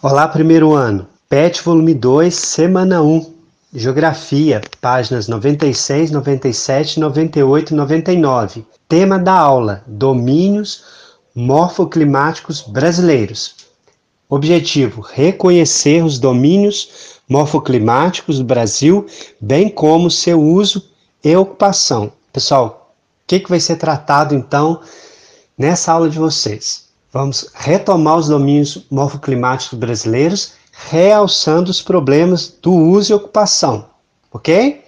Olá, primeiro ano. PET, volume 2, semana 1. Geografia, páginas 96, 97, 98 e 99. Tema da aula: Domínios morfoclimáticos brasileiros. Objetivo: reconhecer os domínios morfoclimáticos do Brasil, bem como seu uso e ocupação. Pessoal, o que, que vai ser tratado então nessa aula de vocês? Vamos retomar os domínios morfoclimáticos brasileiros, realçando os problemas do uso e ocupação, ok?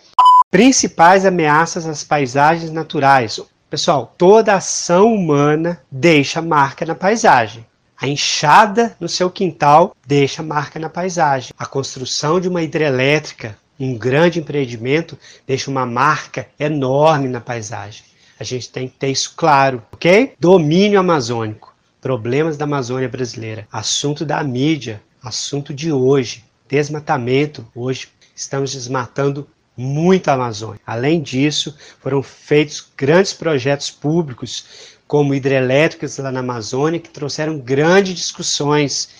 Principais ameaças às paisagens naturais. Pessoal, toda ação humana deixa marca na paisagem. A enxada no seu quintal deixa marca na paisagem. A construção de uma hidrelétrica, um grande empreendimento, deixa uma marca enorme na paisagem. A gente tem que ter isso claro, ok? Domínio amazônico. Problemas da Amazônia brasileira. Assunto da mídia, assunto de hoje. Desmatamento. Hoje estamos desmatando muito a Amazônia. Além disso, foram feitos grandes projetos públicos, como hidrelétricas lá na Amazônia, que trouxeram grandes discussões.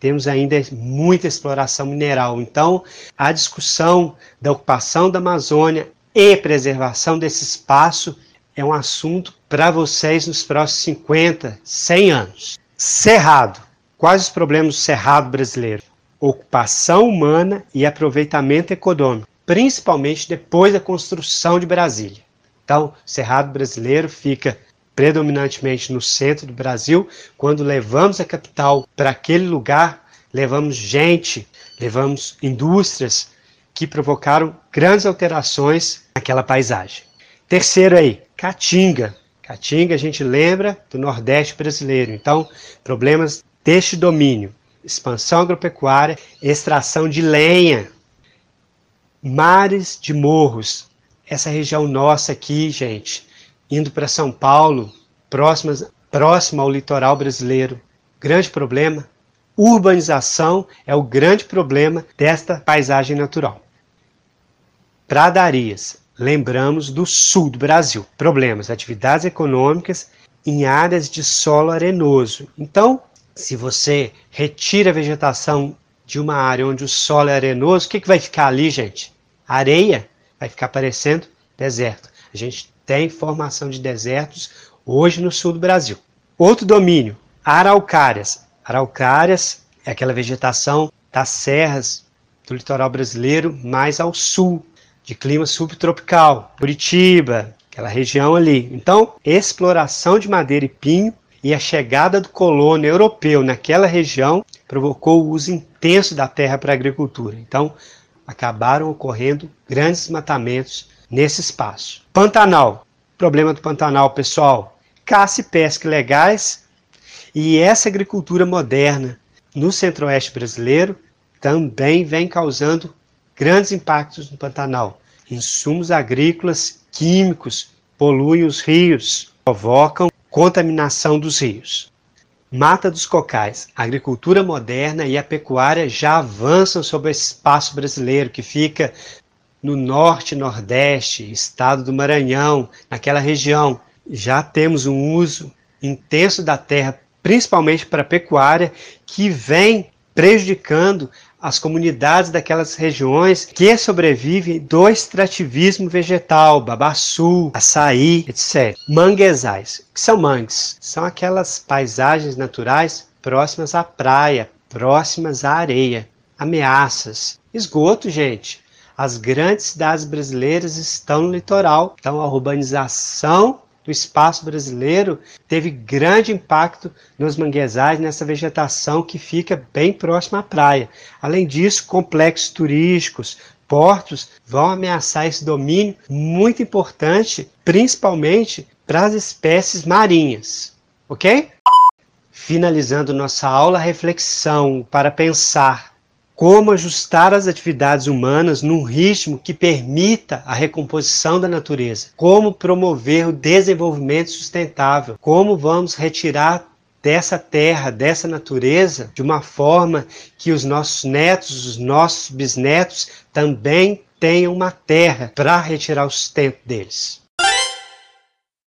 Temos ainda muita exploração mineral. Então, a discussão da ocupação da Amazônia e preservação desse espaço é um assunto para vocês nos próximos 50, 100 anos. Cerrado. Quais os problemas do cerrado brasileiro? Ocupação humana e aproveitamento econômico, principalmente depois da construção de Brasília. Então, cerrado brasileiro fica predominantemente no centro do Brasil. Quando levamos a capital para aquele lugar, levamos gente, levamos indústrias que provocaram grandes alterações naquela paisagem. Terceiro aí, Caatinga. Caatinga a gente lembra do Nordeste brasileiro. Então, problemas deste domínio: expansão agropecuária, extração de lenha, mares de morros. Essa região nossa aqui, gente, indo para São Paulo, próximas, próxima ao litoral brasileiro. Grande problema. Urbanização é o grande problema desta paisagem natural. Pradarias lembramos do sul do Brasil. Problemas, atividades econômicas em áreas de solo arenoso. Então, se você retira a vegetação de uma área onde o solo é arenoso, o que, que vai ficar ali, gente? Areia vai ficar parecendo deserto. A gente tem formação de desertos hoje no sul do Brasil. Outro domínio, araucárias. Araucárias é aquela vegetação das serras do litoral brasileiro mais ao sul, de clima subtropical, Curitiba, aquela região ali. Então, exploração de madeira e pinho e a chegada do colono europeu naquela região provocou o uso intenso da terra para a agricultura. Então, acabaram ocorrendo grandes desmatamentos nesse espaço. Pantanal. Problema do Pantanal, pessoal. Caça e pesca ilegais e essa agricultura moderna no centro-oeste brasileiro também vem causando grandes impactos no Pantanal. Insumos agrícolas químicos poluem os rios, provocam contaminação dos rios. Mata dos cocais. A agricultura moderna e a pecuária já avançam sobre o espaço brasileiro que fica no norte nordeste, estado do Maranhão, naquela região. Já temos um uso intenso da terra, principalmente para a pecuária, que vem prejudicando as comunidades daquelas regiões que sobrevivem do extrativismo vegetal, babaçu, açaí, etc. Manguezais. Que são mangues? São aquelas paisagens naturais próximas à praia, próximas à areia. Ameaças. Esgoto, gente. As grandes cidades brasileiras estão no litoral, então a urbanização do espaço brasileiro teve grande impacto nos manguezais, nessa vegetação que fica bem próxima à praia. Além disso, complexos turísticos, portos vão ameaçar esse domínio muito importante, principalmente para as espécies marinhas. Ok? Finalizando nossa aula, reflexão para pensar como ajustar as atividades humanas num ritmo que permita a recomposição da natureza, como promover o desenvolvimento sustentável, como vamos retirar dessa terra, dessa natureza, de uma forma que os nossos netos, os nossos bisnetos também tenham uma terra para retirar o sustento deles.